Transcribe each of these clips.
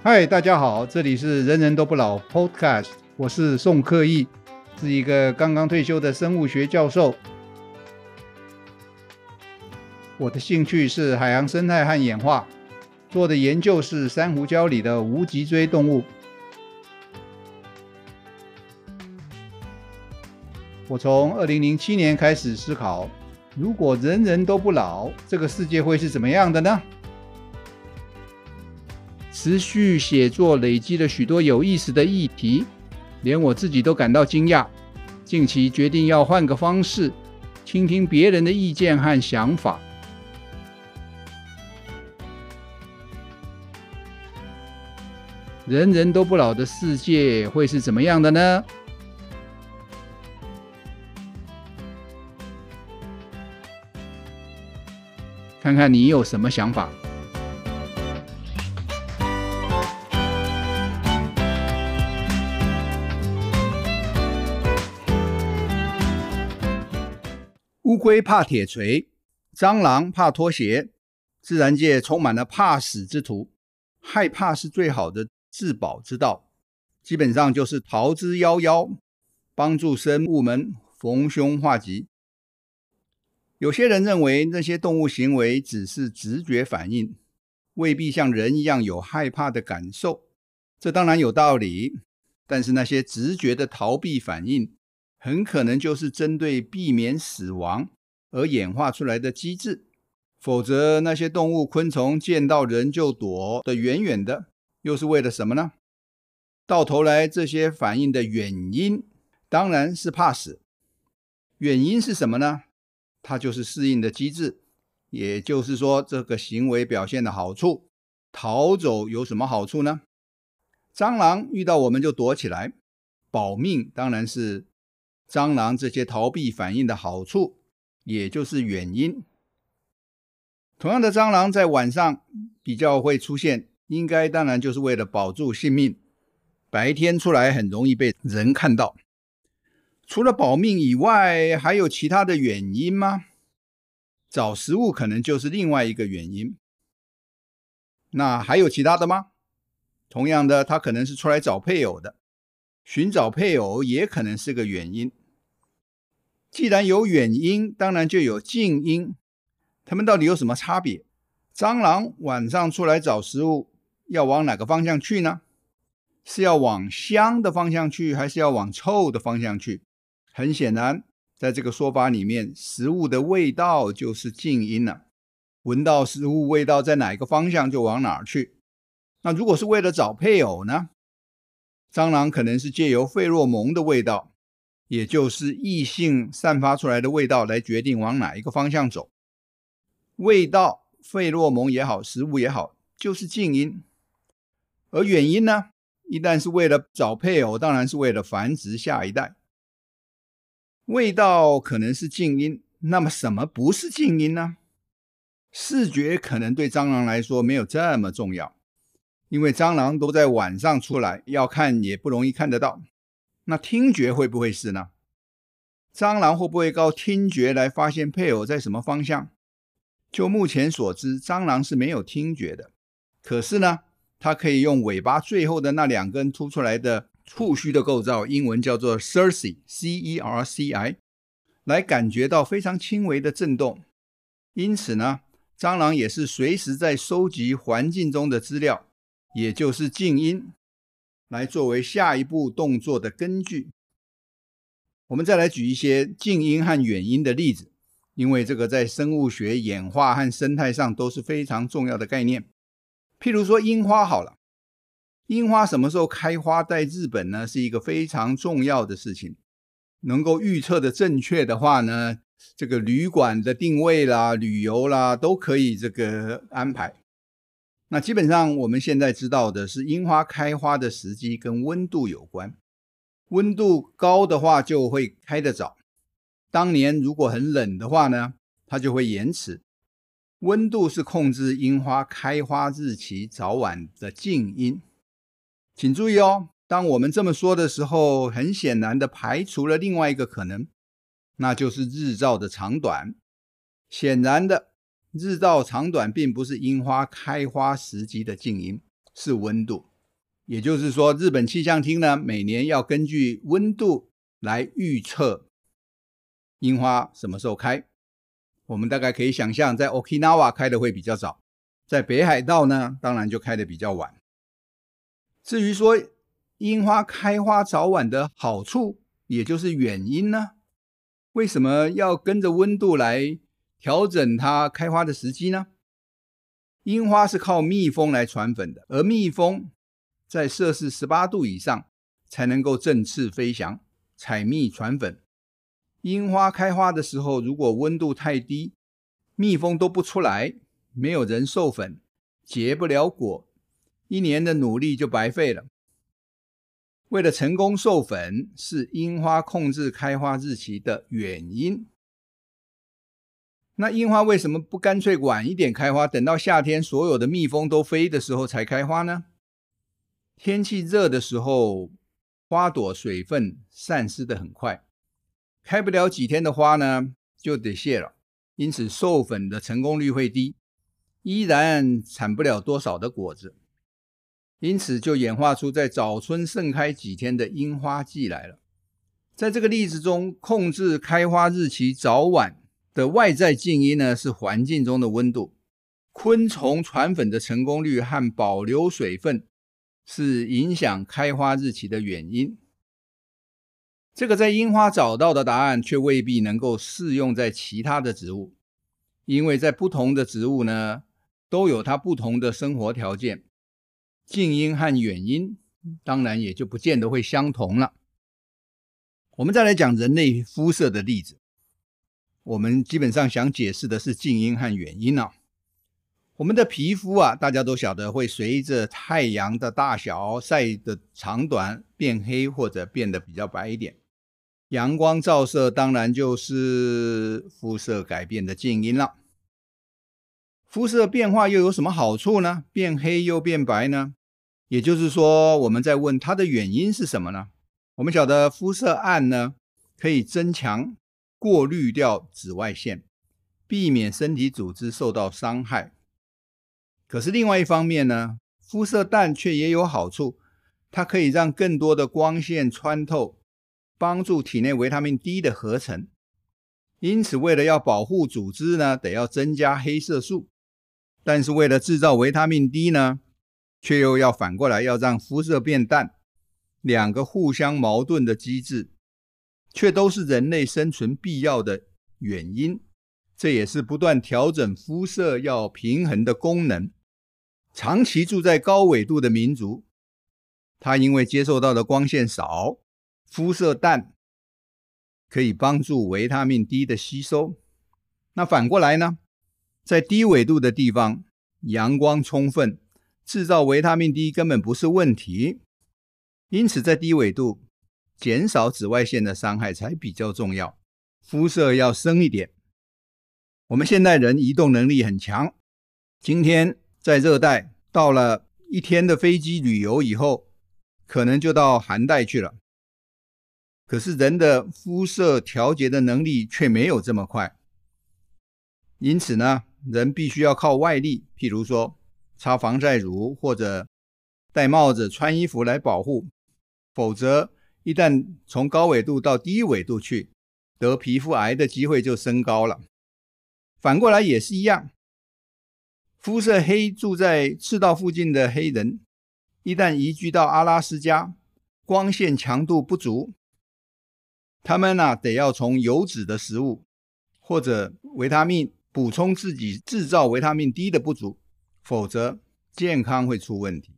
嗨，大家好，这里是人人都不老 Podcast，我是宋克义，是一个刚刚退休的生物学教授。我的兴趣是海洋生态和演化，做的研究是珊瑚礁里的无脊椎动物。我从二零零七年开始思考，如果人人都不老，这个世界会是怎么样的呢？持续写作累积了许多有意思的议题，连我自己都感到惊讶。近期决定要换个方式，倾听别人的意见和想法。人人都不老的世界会是怎么样的呢？看看你有什么想法。乌龟怕铁锤，蟑螂怕拖鞋，自然界充满了怕死之徒。害怕是最好的自保之道，基本上就是逃之夭夭，帮助生物们逢凶化吉。有些人认为那些动物行为只是直觉反应，未必像人一样有害怕的感受。这当然有道理，但是那些直觉的逃避反应，很可能就是针对避免死亡而演化出来的机制，否则那些动物、昆虫见到人就躲得远远的，又是为了什么呢？到头来，这些反应的原因当然是怕死。原因是什么呢？它就是适应的机制，也就是说，这个行为表现的好处，逃走有什么好处呢？蟑螂遇到我们就躲起来，保命当然是。蟑螂这些逃避反应的好处，也就是原因。同样的，蟑螂在晚上比较会出现，应该当然就是为了保住性命。白天出来很容易被人看到。除了保命以外，还有其他的原因吗？找食物可能就是另外一个原因。那还有其他的吗？同样的，它可能是出来找配偶的。寻找配偶也可能是个原因。既然有远因，当然就有近因。它们到底有什么差别？蟑螂晚上出来找食物，要往哪个方向去呢？是要往香的方向去，还是要往臭的方向去？很显然，在这个说法里面，食物的味道就是近因了。闻到食物味道在哪一个方向，就往哪儿去。那如果是为了找配偶呢？蟑螂可能是借由费洛蒙的味道，也就是异性散发出来的味道来决定往哪一个方向走。味道、费洛蒙也好，食物也好，就是近音。而远因呢？一旦是为了找配偶，当然是为了繁殖下一代。味道可能是近音，那么什么不是近音呢？视觉可能对蟑螂来说没有这么重要。因为蟑螂都在晚上出来，要看也不容易看得到。那听觉会不会是呢？蟑螂会不会靠听觉来发现配偶在什么方向？就目前所知，蟑螂是没有听觉的。可是呢，它可以用尾巴最后的那两根凸出来的触须的构造，英文叫做 cerci（C-E-R-C-I），来感觉到非常轻微的震动。因此呢，蟑螂也是随时在收集环境中的资料。也就是静音，来作为下一步动作的根据。我们再来举一些近因和远因的例子，因为这个在生物学、演化和生态上都是非常重要的概念。譬如说樱花好了，樱花什么时候开花，在日本呢，是一个非常重要的事情。能够预测的正确的话呢，这个旅馆的定位啦、旅游啦，都可以这个安排。那基本上我们现在知道的是，樱花开花的时机跟温度有关。温度高的话就会开得早。当年如果很冷的话呢，它就会延迟。温度是控制樱花开花日期早晚的近因。请注意哦，当我们这么说的时候，很显然的排除了另外一个可能，那就是日照的长短。显然的。日照长短并不是樱花开花时机的静因，是温度。也就是说，日本气象厅呢，每年要根据温度来预测樱花什么时候开。我们大概可以想象，在 Okinawa 开的会比较早，在北海道呢，当然就开的比较晚。至于说樱花开花早晚的好处，也就是原因呢？为什么要跟着温度来调整它开花的时机呢？樱花是靠蜜蜂来传粉的，而蜜蜂在摄氏十八度以上才能够振翅飞翔、采蜜传粉。樱花开花的时候，如果温度太低，蜜蜂都不出来，没有人授粉，结不了果，一年的努力就白费了。为了成功授粉，是樱花控制开花日期的原因。那樱花为什么不干脆晚一点开花，等到夏天所有的蜜蜂都飞的时候才开花呢？天气热的时候，花朵水分散失的很快，开不了几天的花呢，就得谢了。因此授粉的成功率会低，依然产不了多少的果子。因此，就演化出在早春盛开几天的樱花季来了。在这个例子中，控制开花日期早晚的外在静音呢，是环境中的温度；昆虫传粉的成功率和保留水分是影响开花日期的原因。这个在樱花找到的答案，却未必能够适用在其他的植物，因为在不同的植物呢，都有它不同的生活条件。静音和远音当然也就不见得会相同了。我们再来讲人类肤色的例子。我们基本上想解释的是静音和远音啊。我们的皮肤啊，大家都晓得会随着太阳的大小、晒的长短变黑或者变得比较白一点。阳光照射当然就是肤色改变的静音了。肤色变化又有什么好处呢？变黑又变白呢？也就是说，我们在问它的原因是什么呢？我们晓得肤色暗呢，可以增强、过滤掉紫外线，避免身体组织受到伤害。可是另外一方面呢，肤色淡却也有好处，它可以让更多的光线穿透，帮助体内维他命 D 的合成。因此，为了要保护组织呢，得要增加黑色素。但是为了制造维他命 D 呢，却又要反过来要让肤色变淡，两个互相矛盾的机制，却都是人类生存必要的原因。这也是不断调整肤色要平衡的功能。长期住在高纬度的民族，他因为接受到的光线少，肤色淡，可以帮助维他命 D 的吸收。那反过来呢？在低纬度的地方，阳光充分。制造维他命 D 根本不是问题，因此在低纬度减少紫外线的伤害才比较重要。肤色要深一点。我们现代人移动能力很强，今天在热带，到了一天的飞机旅游以后，可能就到寒带去了。可是人的肤色调节的能力却没有这么快，因此呢，人必须要靠外力，譬如说。擦防晒乳或者戴帽子、穿衣服来保护，否则一旦从高纬度到低纬度去，得皮肤癌的机会就升高了。反过来也是一样，肤色黑住在赤道附近的黑人，一旦移居到阿拉斯加，光线强度不足，他们呢、得要从油脂的食物或者维他命补充自己制造维他命 D 的不足。否则，健康会出问题。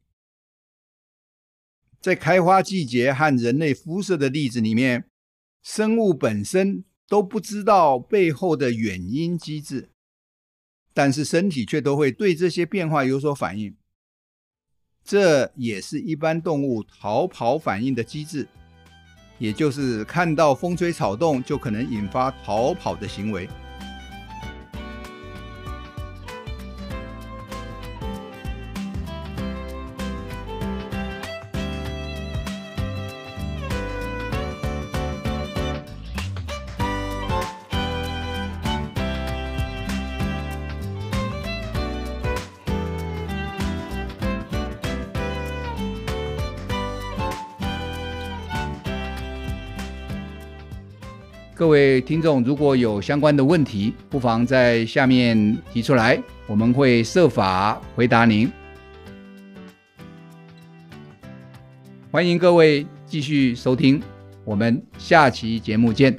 在开花季节和人类肤色的例子里面，生物本身都不知道背后的原因机制，但是身体却都会对这些变化有所反应。这也是一般动物逃跑反应的机制，也就是看到风吹草动就可能引发逃跑的行为。各位听众如果有相关的问题，不妨在下面提出来，我们会设法回答您。欢迎各位继续收听，我们下期节目见。